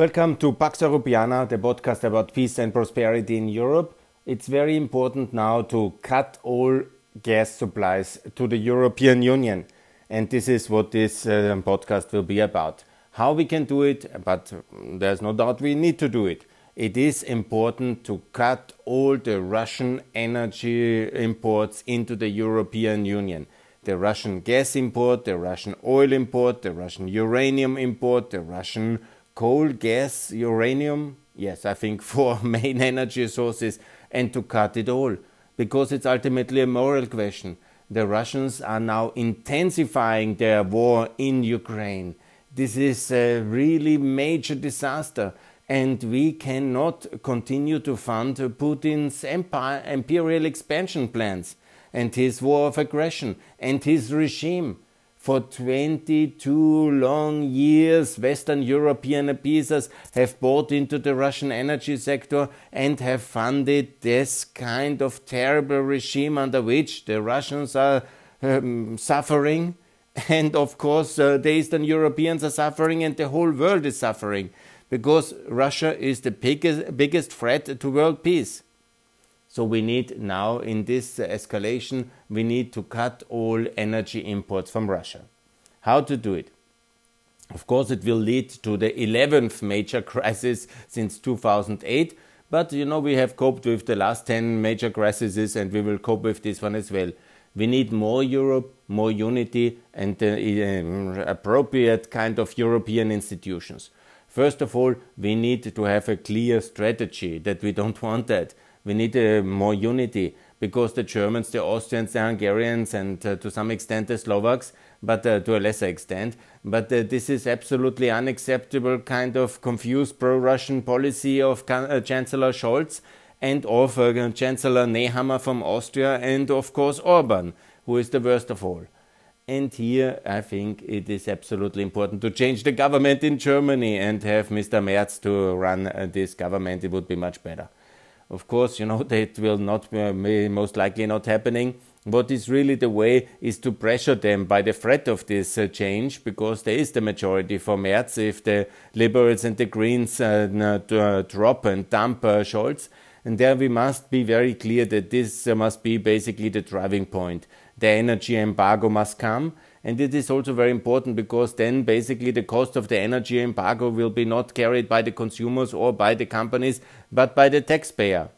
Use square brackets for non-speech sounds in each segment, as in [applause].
Welcome to Pax Europiana, the podcast about peace and prosperity in Europe. It's very important now to cut all gas supplies to the European Union. And this is what this uh, podcast will be about. How we can do it, but there's no doubt we need to do it. It is important to cut all the Russian energy imports into the European Union. The Russian gas import, the Russian oil import, the Russian uranium import, the Russian coal, gas, uranium, yes, I think [laughs] four main energy sources, and to cut it all, because it's ultimately a moral question. The Russians are now intensifying their war in Ukraine. This is a really major disaster, and we cannot continue to fund Putin's empire, imperial expansion plans and his war of aggression and his regime for 22 long years, Western European appeasers have bought into the Russian energy sector and have funded this kind of terrible regime under which the Russians are um, suffering. And of course, uh, the Eastern Europeans are suffering, and the whole world is suffering because Russia is the biggest, biggest threat to world peace. So we need now in this escalation, we need to cut all energy imports from Russia. How to do it? Of course, it will lead to the 11th major [laughs] crisis since 2008, but you know, we have coped with the last 10 major crises and we will cope with this one as well. We need more Europe, more unity, and uh, appropriate kind of European institutions. First of all, we need to have a clear strategy that we don't [laughs] want that. We need uh, more unity because the Germans, the Austrians, the Hungarians, and uh, to some extent the Slovaks, but uh, to a lesser extent. But uh, this is absolutely unacceptable kind of confused pro-Russian policy of uh, Chancellor Scholz and of uh, Chancellor Nehammer from Austria and of course Orban, who is the worst of all. And here I think it is absolutely important to change the government in Germany and have Mr. Merz to run this government. It would be much better. Of course, you know, [laughs] that will not be most likely not happening. What is really the way is to pressure them by the threat of this uh, change, because there is the majority for Merz if the Liberals and the Greens uh, uh, drop and dump uh, Scholz. And there we must be very clear that this uh, must be basically the driving point. The energy embargo must come and it is also very important because then basically the cost of the energy embargo will be not carried by the consumers or by the companies, but by the taxpayer.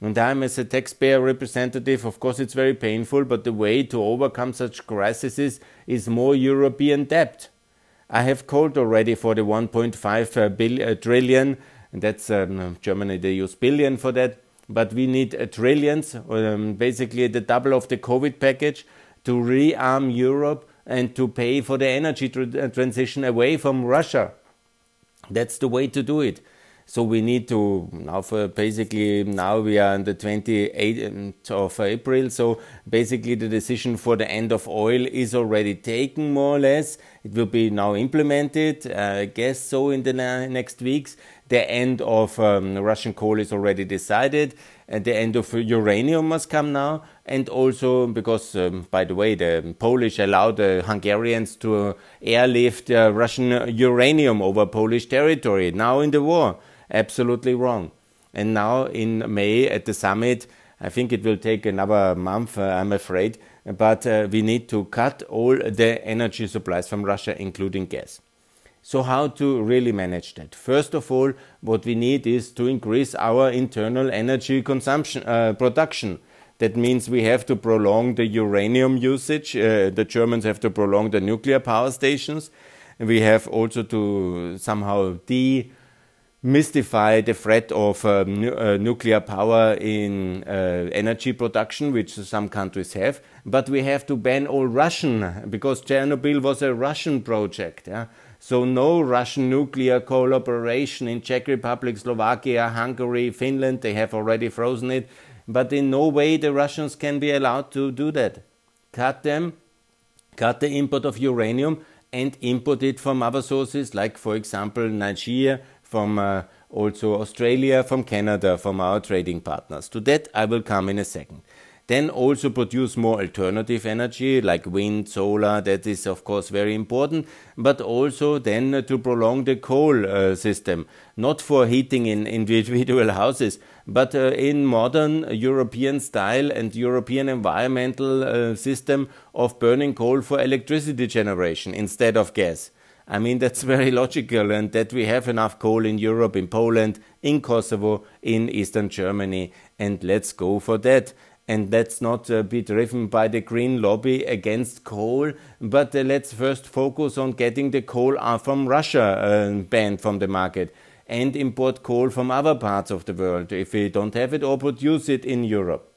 And I'm as a taxpayer representative, of course, it's very painful, but the way to overcome such crises is more European debt. I have called already for the 1.5 uh, uh, trillion, and that's um, Germany, they use billion for that, but we need uh, trillions, um, basically the double of the COVID package, to rearm Europe and to pay for the energy uh, transition away from Russia. That's the way to do it. So we need to now for basically now we are on the 28th of April. So basically the decision for the end of oil is already taken more or less. It will be now implemented, uh, I guess so in the next weeks. The end of um, Russian coal is already decided, and the end of uranium must come now. And also because, um, by the way, the Polish allowed the Hungarians to airlift uh, Russian uranium over Polish territory now in the war. Absolutely wrong. And now in May at the summit, I think it will take another month, uh, I'm afraid, but uh, we need to cut all the energy supplies from Russia, including gas. So, how to really manage that? First of all, what we need is to increase our internal energy consumption uh, production. That means we have to prolong the uranium usage. Uh, the Germans have to prolong the nuclear power stations. We have also to somehow de mystify the threat of uh, nu uh, nuclear power in uh, energy production, which some countries have. But we have to ban all Russian, because Chernobyl was a Russian project. Yeah? So no Russian nuclear collaboration in Czech Republic, Slovakia, Hungary, Finland. They have already frozen it. But in no way the Russians can be allowed to do that. Cut them, cut the import of uranium and import it from other sources, like for example Nigeria, from uh, also Australia, from Canada, from our trading partners. To that I will come in a second. Then also produce more alternative energy like wind, solar, that is of course very important, but also then to prolong the coal uh, system, not for heating in individual [laughs] houses, but uh, in modern European style and European environmental uh, system of burning coal for electricity generation instead of gas. I mean, [laughs] that's very logical, and that we have enough coal in Europe, in Poland, in Kosovo, in Eastern Germany, and let's go for that and let's not uh, be driven by the green lobby against coal, but uh, let's first focus on getting the coal uh, from Russia uh, banned from the market and import coal from other parts of the world if we don't have it or produce it in Europe.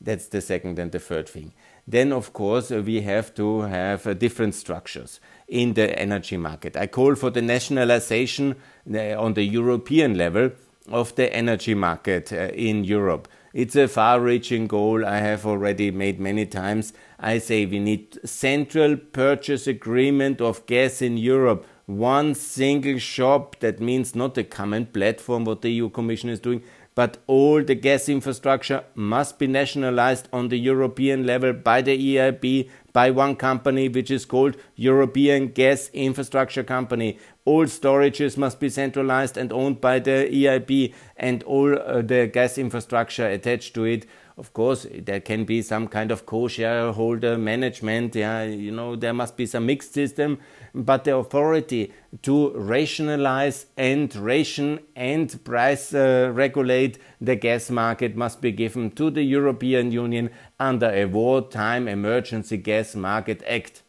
That's the second and the third thing. Then, of course, uh, we have to have uh, different structures in the energy market. I call for the nationalization on the European level of the energy market in Europe it's a far reaching goal I have already made many times. I say we need central purchase agreement of gas in Europe. One single shop, that means not a common platform, what the EU Commission is doing, but all the gas infrastructure must be nationalized on the European level by the EIB, by one company which is called European Gas Infrastructure Company. All storages must be centralized and owned by the EIB and all uh, the gas infrastructure attached to it. Of course there can be some kind of co-shareholder management yeah you know there must be some mixed system but the authority to rationalize and ration and price uh, regulate the gas market must be given to the European Union under a wartime emergency gas market act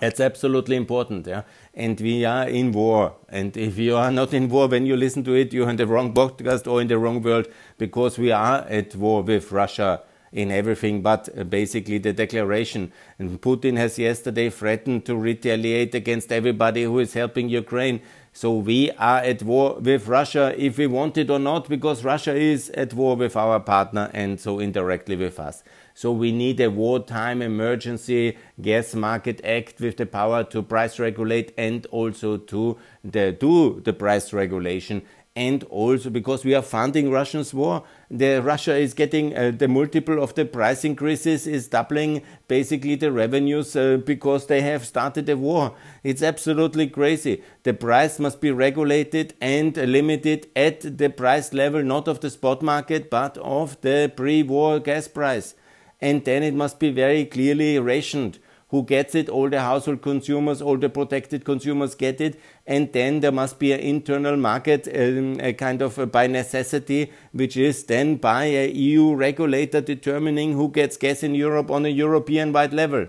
that's absolutely important, yeah. And we are in war. And if you are not in war when you listen to it, you're in the wrong podcast or in the wrong world because we are at war with Russia in everything but uh, basically the declaration. And Putin has yesterday threatened to retaliate against everybody who is helping Ukraine. So we are at war with Russia if we want it or not, because Russia is at war with our partner and so indirectly with us. So we need a wartime emergency gas market act with the power to price regulate and also to the, do the price regulation and also because we are funding Russia's war. The Russia is getting uh, the multiple of the price increases is doubling basically the revenues uh, because they have started a war. It's absolutely crazy. The price must be regulated and limited at the price level not of the spot market but of the pre-war gas price. And then it must be very clearly rationed who gets it, all the household consumers, all the protected consumers get it, and then there must be an internal market, um, a kind of a by necessity, which is then by a EU regulator determining who gets gas in Europe on a European wide level,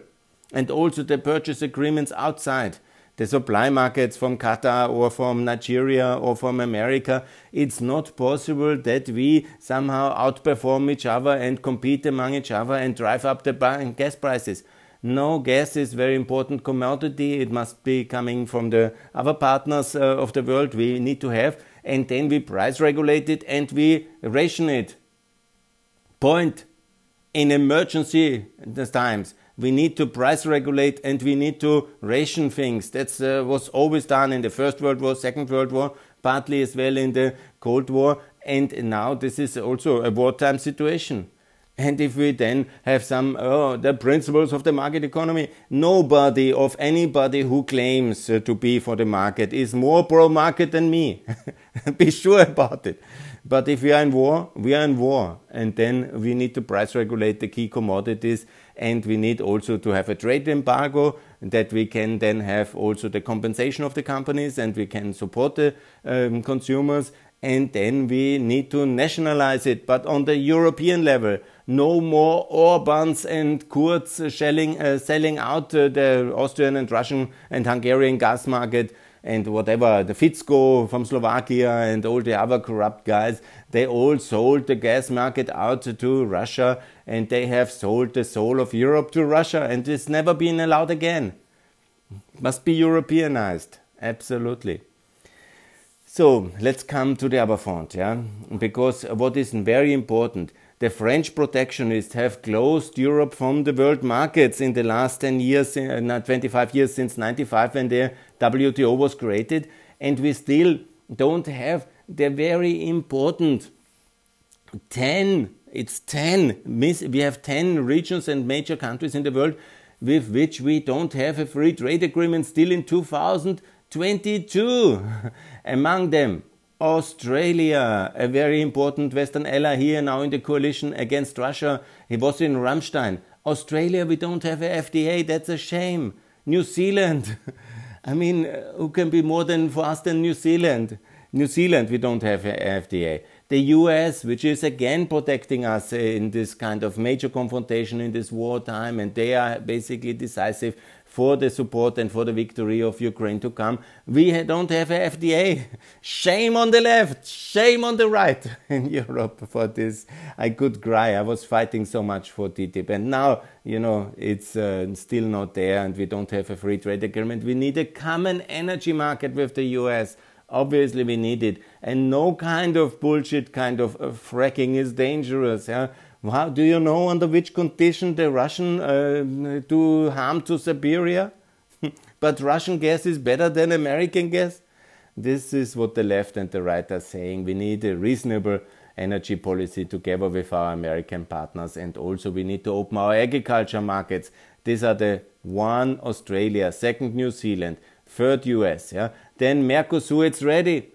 and also the purchase agreements outside the supply markets from Qatar or from Nigeria or from America, it's not possible that we somehow outperform each other and compete among each other and drive up the gas prices. No, gas is very important commodity. It must be coming from the other partners uh, of the world we need to have, and then we price regulate it and we ration it. Point. In emergency times, we need to price regulate and we need to ration things. That uh, was always done in the First World War, Second World War, partly as well in the Cold War, and now this is also a wartime situation. And if we then have some, oh, the principles of the market economy, nobody of anybody who claims uh, to be for the market is more pro market than me. [laughs] be sure about it. But if we are in war, we are in war. And then we need to price regulate the key commodities. And we need also to have a trade embargo that we can then have also the compensation of the companies and we can support the um, consumers and then we need to nationalize it, but on the European level. No more Orbans and Kurz shelling, uh, selling out uh, the Austrian and Russian and Hungarian gas market and whatever, the Fico from Slovakia and all the other corrupt guys. They all sold the gas market out to Russia and they have sold the soul of Europe to Russia and it's never been allowed again. Must be Europeanized. Absolutely. So let's come to the other front, yeah? Because what is very important, the French protectionists have closed Europe from the world markets in the last 10 years, uh, 25 years since 95 when the WTO was created, and we still don't have the very important 10 It's 10. We have 10 regions and major countries in the world with which we don't have a free trade agreement still in 2022. [laughs] Among them, Australia, a very important Western ally here now in the coalition against Russia. He was in Ramstein. Australia, we don't have a FTA. That's a shame. New Zealand. [laughs] I mean, uh, who can be more than for us than New Zealand? New Zealand, we don't have a FTA the US, which is again protecting us in this kind of major confrontation in this wartime, and they are basically decisive for the support and for the victory of Ukraine to come. We don't have a FTA. Shame on the left, shame on the right [laughs] in Europe for this. I could cry. I was fighting so much for TTIP, and now you know it's uh, still not there, and we don't have a free trade agreement. We need a common energy market with the US Obviously, we need it. And no kind of bullshit kind of uh, fracking is dangerous. Yeah? How do you know under which condition the Russian uh, do harm to Siberia? [laughs] but Russian gas is better than American gas? This is what the left and the right are saying. We need a reasonable energy policy together with our American partners, and also we need to open our agriculture markets. These are the one Australia, second New Zealand, third US. Yeah, then Mercosur, it's ready.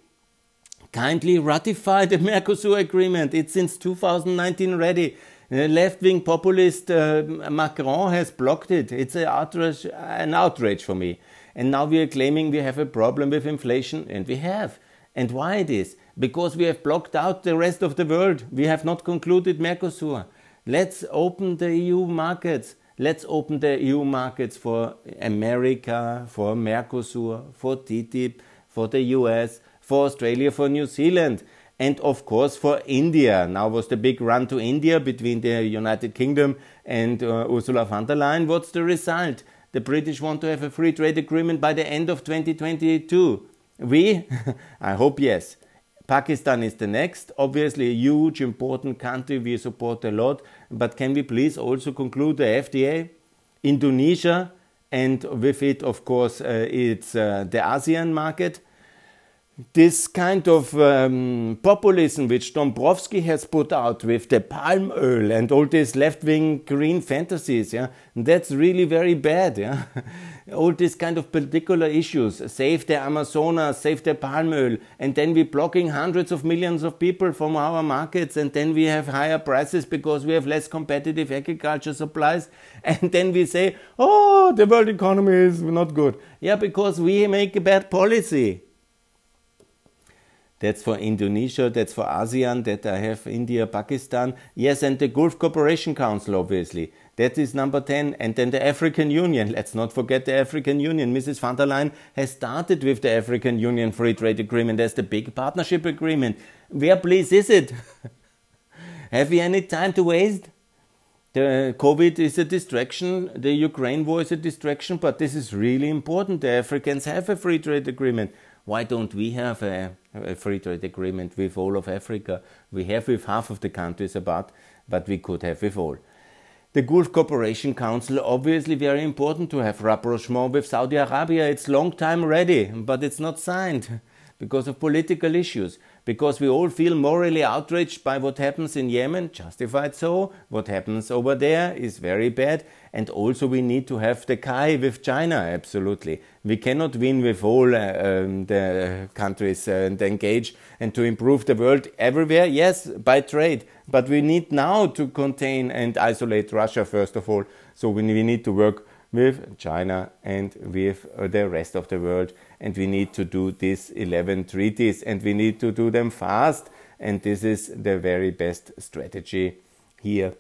Kindly ratify the [laughs] Mercosur agreement. It's since 2019 ready. The left-wing populist uh, Macron has blocked it. It's an outrage, an outrage for me. And now we are claiming we have a problem with inflation, and we have. And why it is? Because we have blocked out the rest of the world. We have not concluded Mercosur. Let's open the EU markets. Let's open the EU markets for America, for Mercosur, for TTIP, for the US, for Australia, for New Zealand, and of course for India. Now was the big run to India between the United Kingdom and uh, Ursula von der Leyen. What's the result? The British want to have a free trade agreement by the end of 2022. We? [laughs] I hope yes. Pakistan is the next, obviously a huge, important country we support a lot. But can we please also conclude the FTA? Indonesia, and with it, of course, uh, it's uh, the ASEAN market this kind of um, populism which Dombrovskis has put out with the palm oil and all these left-wing green fantasies, yeah, that's really very bad, yeah. [laughs] all these kind of particular issues, save the Amazonas, save the palm oil, and then we're blocking hundreds of millions of people from our markets, and then we have higher prices because we have less competitive agriculture supplies, [laughs] and then we say, oh, the world economy is not good. Yeah, because we make a bad policy. That's for Indonesia, that's for ASEAN, that I have India, Pakistan. Yes, and the Gulf Cooperation Council, obviously. That is number 10. And then the African Union. Let's not forget the African Union. Mrs. van der Leyen has started with the African Union Free Trade Agreement as the big partnership agreement. Where, please, is it? [laughs] have we any time to waste? The COVID is a distraction, the Ukraine war is a distraction, but this is really important. The Africans have a free trade agreement. Why don't we have a, a, free trade agreement with all of Africa? We have with half of the countries about, but we could have with all. The Gulf Cooperation Council, obviously very important to have rapprochement with Saudi Arabia. It's long time ready, but it's not signed [laughs] because of political issues because we all feel morally outraged by what happens in Yemen, justified so. What happens over there is very bad. And also, we need to have the Kai with China, absolutely. We cannot win with all uh, um, the countries uh, and engage and to improve the world everywhere, yes, by trade. But we need now to contain and isolate Russia, first of all. So, we, need to work with China and with the rest of the world. And we need to do these 11 treaties and we need to do them fast. And this is the very best strategy here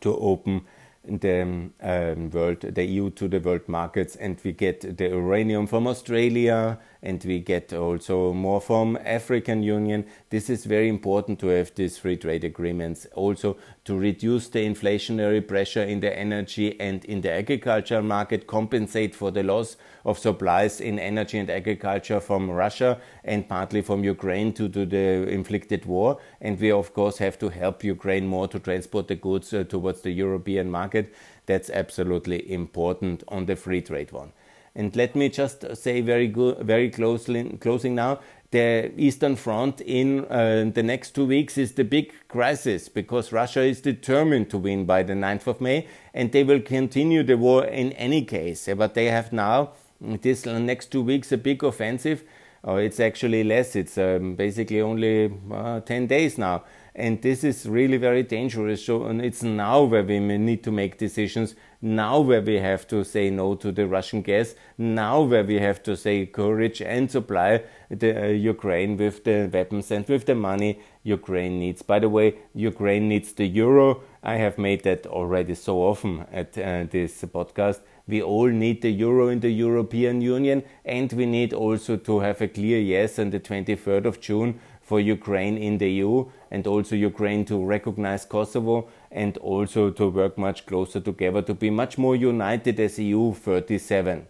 to open the um, world, the EU to the world markets, and we get the uranium from Australia, and we get also more from African Union. This is very important to have these free trade agreements, also to reduce the inflationary pressure in the energy and in the agriculture market, compensate for the loss of supplies in energy and agriculture from Russia and partly from Ukraine due to the inflicted war. And we of course have to help Ukraine more to transport the goods uh, towards the European market. That's absolutely important on the free trade one. And let me just say very good, very closely, closing now. The Eastern Front in uh, the next two weeks is the big crisis because Russia is determined to win by the 9th of May and they will continue the war in any case. But they have now, this next two weeks, a big offensive. Oh, it's actually less, it's um, basically only uh, 10 days now and this is really very dangerous. So, and it's now where we need to make decisions. Now where we have to say no to the Russian gas. Now where we have to say courage and supply the uh, Ukraine with the weapons and with the money Ukraine needs. By the way, Ukraine needs the euro. I have made that already so often at uh, this podcast. We all need the euro in the European Union, and we need also to have a clear yes on the 23rd of June for Ukraine in the EU and also Ukraine to recognize Kosovo and also to work much closer together to be much more united as EU 37.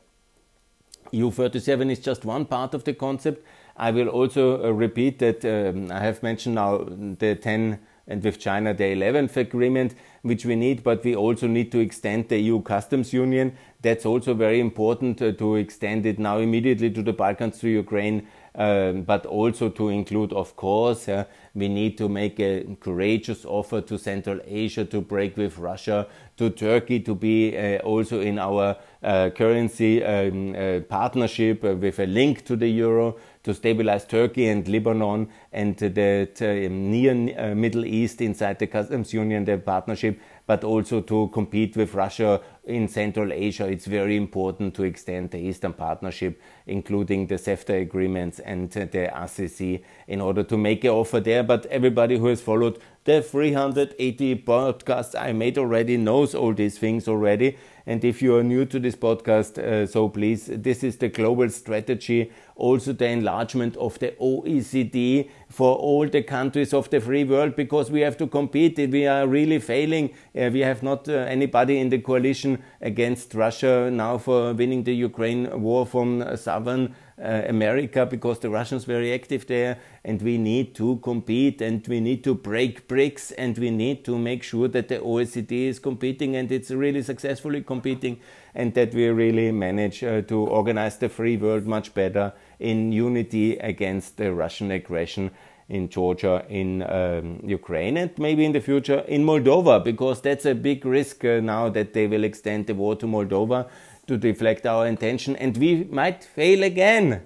EU 37 is just one part of the concept. I will also uh, repeat that um, I have mentioned now the 10 and with China the 11th agreement, which we need, but we also need to extend the EU customs union. That's also very important uh, to extend it now immediately to the Balkans, to Ukraine, um, but also to include, of course, uh, we need to make a courageous offer to Central Asia to break with Russia, to Turkey to be uh, also in our uh, currency um, uh, partnership uh, with a link to the euro to stabilize Turkey and Lebanon and the um, near uh, Middle East inside the customs union, the partnership but also to compete with Russia in Central Asia. It's very important to extend the Eastern Partnership, including the CEFTA agreements and the ACC, in order to make an offer there. But everybody who has followed the 380 podcasts I made already knows all these things already. And if you are new to this podcast, uh, so please, this is the global strategy, also the enlargement of the OECD for all the countries of the free world, because we have to compete. We are really failing. Uh, we have not uh, anybody in the coalition against Russia now for winning the Ukraine war from southern America because the Russians very active there, and we need to compete and we need to break BRICS and we need to make sure that the OECD is competing and it's really successfully competing, and that we really manage uh, to organize the free world much better in unity against the Russian aggression in Georgia, in um, Ukraine, and maybe in the future in Moldova, because that's a big risk uh, now that they will extend the war to Moldova to deflect our attention, and we might fail again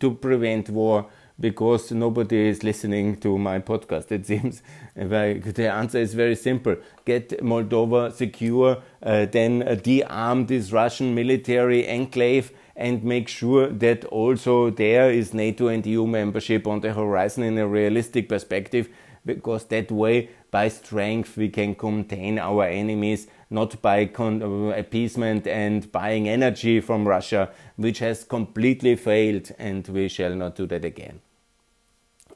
to prevent war because nobody is listening to my podcast. It seems [laughs] the answer is very simple: get Moldova secure, uh, then uh, de-arm this Russian military enclave, and make sure that also there is NATO and EU membership on the horizon in a realistic perspective. Because that way, by strength, we can contain our enemies not by con- uh, appeasement and buying energy from Russia, which has completely failed, and we shall not do that again.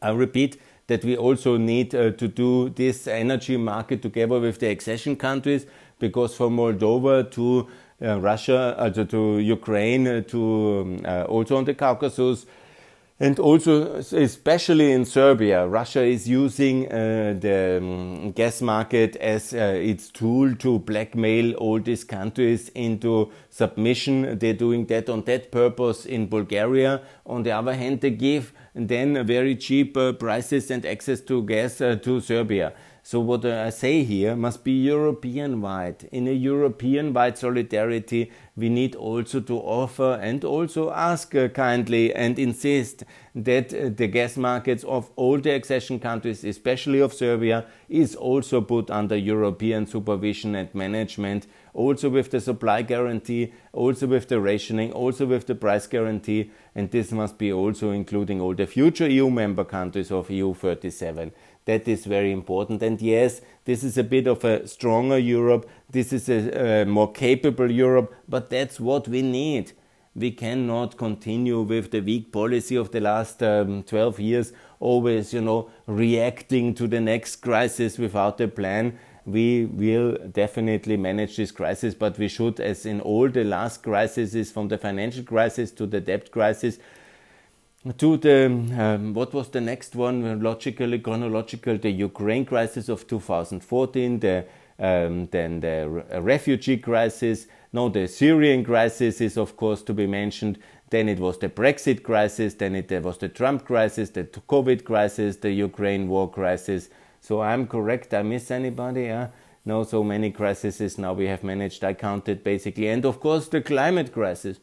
I repeat that we also need uh, to do this energy market together with the accession countries, because from Moldova to uh, Russia, uh, to, to Ukraine, uh, to um, uh, also on the Caucasus, and also, especially in Serbia, Russia is using uh, the um, gas market as uh, its tool to blackmail all these countries into submission. They're doing that on that purpose in Bulgaria. On the other hand, they give then very cheap uh, prices and access to gas uh, to Serbia. So what I say here must be European wide. In a European wide solidarity, we need also to offer and also ask uh, kindly and insist that uh, the gas markets of all the accession countries, especially of Serbia, is also put under European supervision and management, also with the supply guarantee, also with the rationing, also with the price guarantee, and this must be also including all the future EU member countries of EU 37. That is very important. And yes, this is a bit of a stronger Europe. This is a, a more capable Europe, but that's what we need. We cannot continue with the weak policy of the last um, 12 years, always, you know, reacting to the next crisis without a plan. We will definitely manage this crisis, but we should, as in all the last crises, from the financial crisis to the debt crisis, to the um, what was the next one logically chronological the Ukraine crisis of 2014 the um, then the refugee crisis No, the Syrian crisis is, of course, to be mentioned. Then it was the Brexit crisis. Then it was the Trump crisis, the COVID crisis, the Ukraine war crisis. So I'm correct. I miss anybody? Yeah? No, so many crises now we have managed. I counted basically. And of course, the climate crisis.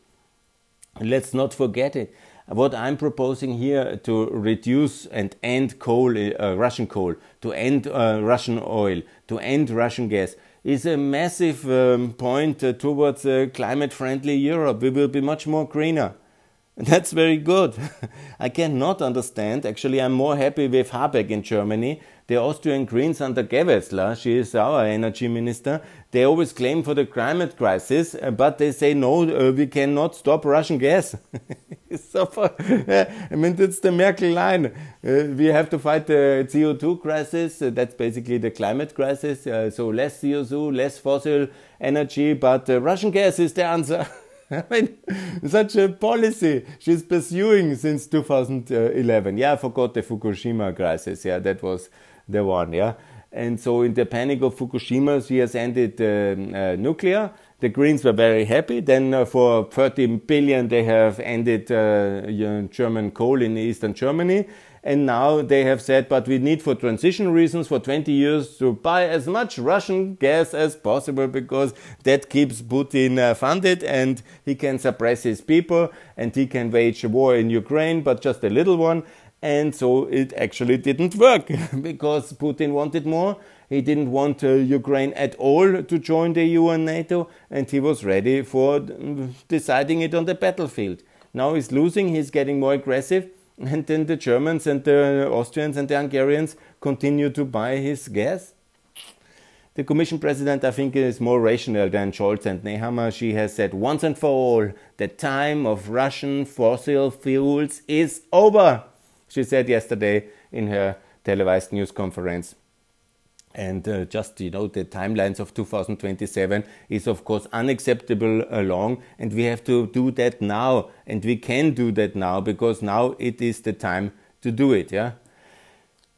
Let's not forget it. What I'm proposing here to reduce and end coal, uh, Russian coal, to end uh, Russian oil, to end Russian gas, is a massive um, point uh, towards a climate friendly Europe. We will be much more greener. [laughs] That's very good. [laughs] I cannot understand. Actually, I'm more happy with Habeck in Germany. The Austrian Greens under Gewessler, she is our energy minister, they always claim for the climate crisis, uh, but they say no, uh, we cannot stop Russian gas. [laughs] so I mean, that's the Merkel line. Uh, we have to fight the CO2 crisis. That's basically the climate crisis. So less CO2, less fossil energy, but Russian gas is the answer. [laughs] I mean, such a policy she's pursuing since 2011. Yeah, I forgot the Fukushima crisis. Yeah, that was the one. Yeah, and so in the panic of Fukushima, she has ended uh, uh, nuclear. The Greens were very happy. Then uh, for 30 billion, they have ended uh, German coal in eastern Germany and now they have said, but we need for transition reasons for 20 years to buy as much Russian gas as possible because that keeps Putin uh, funded and he can suppress his people and he can wage a war in Ukraine, but just a little one. And so it actually didn't work [laughs] because Putin wanted more. He didn't want uh, Ukraine at all to join the EU and NATO, and he was ready for mm, deciding it on the battlefield. Now he's losing, he's getting more aggressive [laughs] and then the Germans and the Austrians and the Hungarians continue to buy his gas. The Commission President, I think, is more rational than Scholz and Nehammer. She has said once and for all, the time of Russian fossil fuels is over, she said yesterday in her televised news conference. And uh, just, you know, the timelines of 2027 is, of course, unacceptable uh, long. And we have to do that now. And we can do that now because now it is the time to do it. Yeah.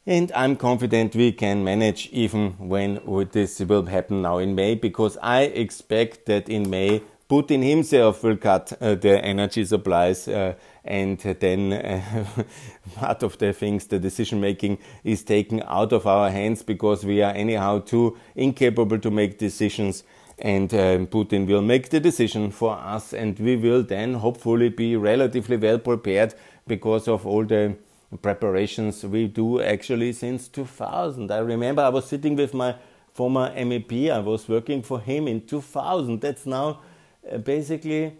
And I'm confident we can manage even when this will happen now in May because I expect that in May Putin himself will cut uh, the energy supplies uh, and then uh, [laughs] part of the things, the decision making is taken out of our hands because we are anyhow too incapable to make decisions. And um, Putin will make the decision for us, and we will then hopefully be relatively well prepared because of all the preparations we do actually since 2000. I remember I was sitting with my former MEP, I was working for him in 2000. That's now uh, Uh, basically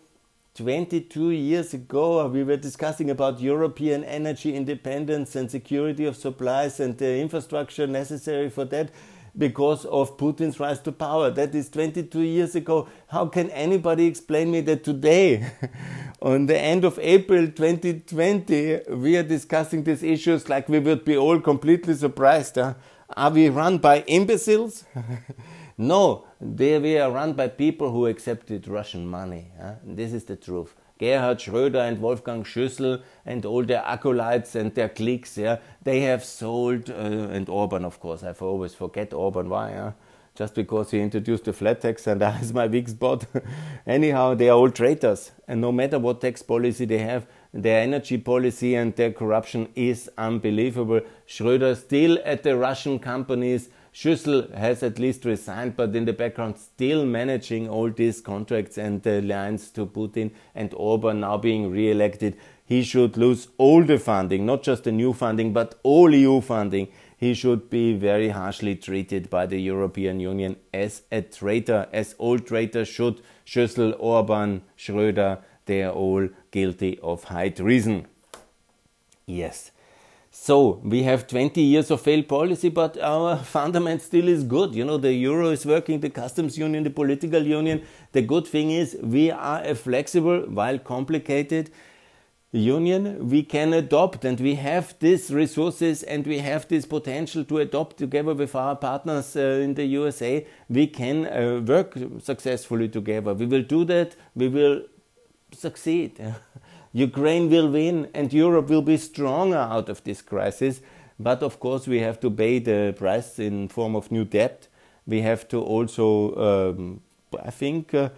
22 years ago, we were discussing about European energy independence and security of supplies and the infrastructure necessary for that because of Putin's rise to power. That is 22 years ago. How can anybody explain me that today, [laughs] on the end of April 2020, we are discussing these issues like we would be all completely surprised? Huh? Are we run by imbeciles? [laughs] No, they were run by people who accepted Russian money. This is the truth. Gerhard Schröder and Wolfgang Schüssel and all their acolytes and their cliques, yeah, they have sold, uh, and Orban, of course, I always forget Orban, why? Yeah? Just because he introduced the flat tax and [laughs] that is my weak spot. [laughs] Anyhow, they are all traitors, and no matter what tax policy they have, their energy policy and their corruption is unbelievable. Schröder still at the Russian companies Schüssel has at least resigned, but in the background still managing all these contracts and the lines to Putin and Orban now being re-elected. He should lose all the funding, not just the new funding, but all EU funding. He should be very harshly treated by the European Union as a traitor, as all traitors should. Schüssel, Orban, Schröder, they are all guilty of high treason. Yes. So we have 20 years of failed policy, but our [laughs] fundament still is good. You know, the euro is working, the customs union, the political union. The good thing is we are a flexible, while complicated union. We can adopt and we have these resources and we have this potential to adopt together with our partners uh, in the USA. We can uh, work successfully together. We will do that. We will succeed. [laughs] Ukraine will win and Europe will be stronger out of this crisis. But of course, we have to pay the price in form of new debt. We have to also, um, I think, uh,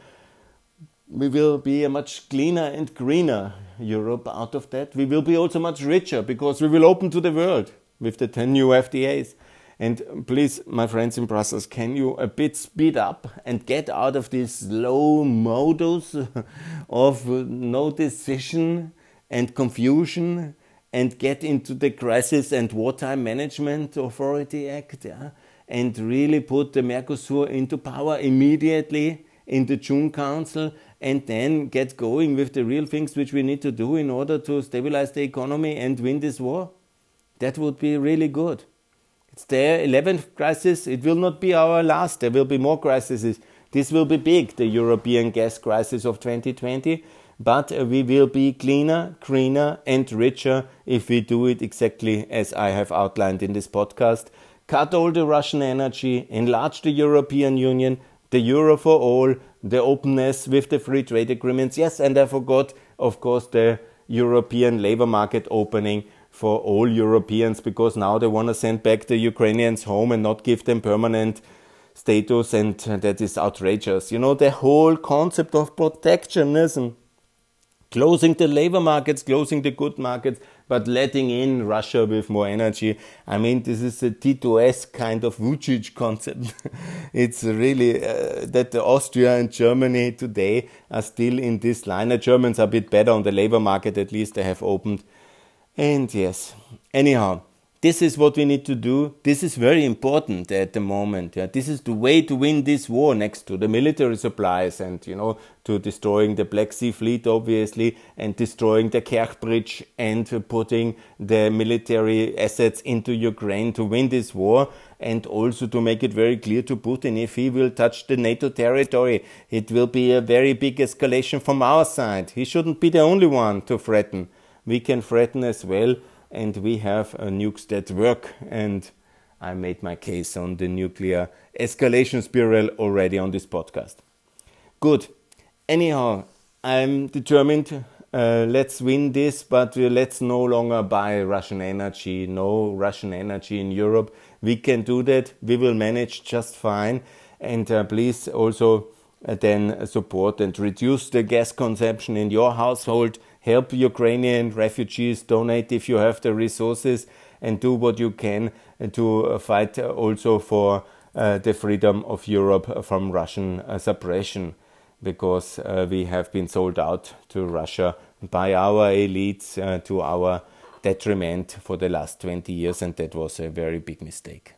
we will be a much cleaner and greener Europe out of that. We will be also much richer because we will open to the world with the 10 new FTAs. And please, my friends in Brussels, can you a bit speed up and get out of this slow modus of no decision and confusion and get into the Crisis and Wartime Management Authority Act yeah? and really put the Mercosur into power immediately in the June Council and then get going with the real things which we need to do in order to stabilize the economy and win this war? That would be really good. It's the 11th crisis. It will not be our last. There will be more crises. This will be big, the European gas crisis of 2020 but uh, we will be cleaner, greener, and richer if we do it exactly as I have outlined in this podcast. Cut all the Russian energy, enlarge the European Union, the euro for all, the openness with the free trade agreements. Yes, and I forgot, of course, the European labor market opening for all Europeans because now they want to send back the Ukrainians home and not give them permanent status, and that is outrageous. You know, the whole concept of protectionism closing the labor markets, closing the good markets, but letting in Russia with more energy. I mean, this is a T2S kind of Vucic concept. [laughs] it's really uh, that Austria and Germany today are still in this line. The Germans are a bit better on the labor market, at least they have opened. And yes, anyhow this is what we need to do. This is very important at the moment. Yeah. This is the way to win this war next to the military supplies and, you know, to destroying the Black Sea Fleet, obviously, and destroying the Kerch Bridge and putting the military assets into Ukraine to win this war and also to make it very clear to Putin if he will touch the NATO territory, it will be a very big escalation from our side. He shouldn't be the only one to threaten. We can threaten as well and we have uh, nukes that work. And I made my case on the nuclear escalation spiral already on this podcast. Good. Anyhow, I'm determined. Uh, let's win this, but let's no longer buy Russian energy. No Russian energy in Europe. We can do that. We will manage just fine. And uh, please also uh, then support and reduce the gas consumption in your household help Ukrainian refugees, donate if you have the resources, and do what you can to uh, fight also for uh, the freedom of Europe from Russian uh, suppression, because uh, we have been sold out to Russia by our elites uh, to our detriment for the last 20 years, and that was a very big mistake.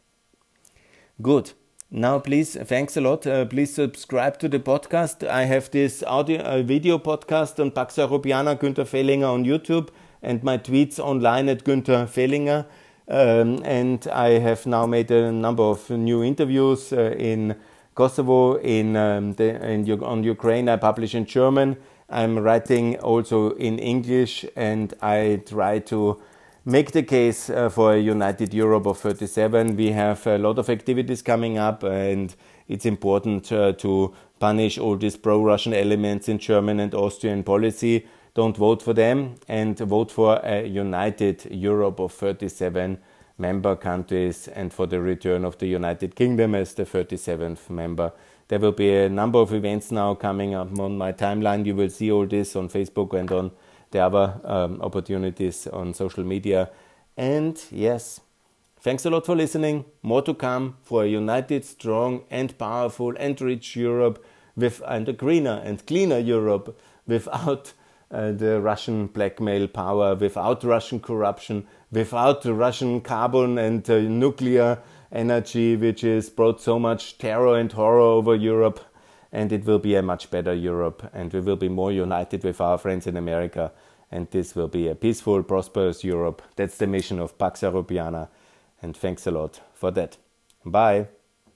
Good. Now, please, thanks a lot. Uh, please subscribe to the podcast. I have this audio uh, video podcast on Pax Europiana, Günther Fehlinger on YouTube, and my tweets online at Günther Fehlinger. Um, and I have now made a number of new interviews uh, in Kosovo, in, um, the, in, on Ukraine. I publish in German. I'm writing also in English, and I try to make the case uh, for a united Europe of 37. We have a lot of activities coming up, and it's important uh, to punish all these pro Russian elements in German and Austrian policy. Don't vote for them and vote for a united Europe of 37 member countries and for the return of the United Kingdom as the 37th member. There will be a number of events now coming up on my timeline. You will see all this on Facebook and on the other um, opportunities on social media. And yes, thanks a lot for listening. More to come for a united, strong, and powerful and rich Europe with and a greener and cleaner Europe without uh, the Russian blackmail power, without Russian corruption, without the Russian carbon and uh, nuclear energy, which has brought so much terror and horror over Europe and it will be a much better Europe, and we will be more united with our friends in America, and this will be a peaceful, prosperous Europe. That's the mission of Pax Europiana, and thanks a lot for that. Bye.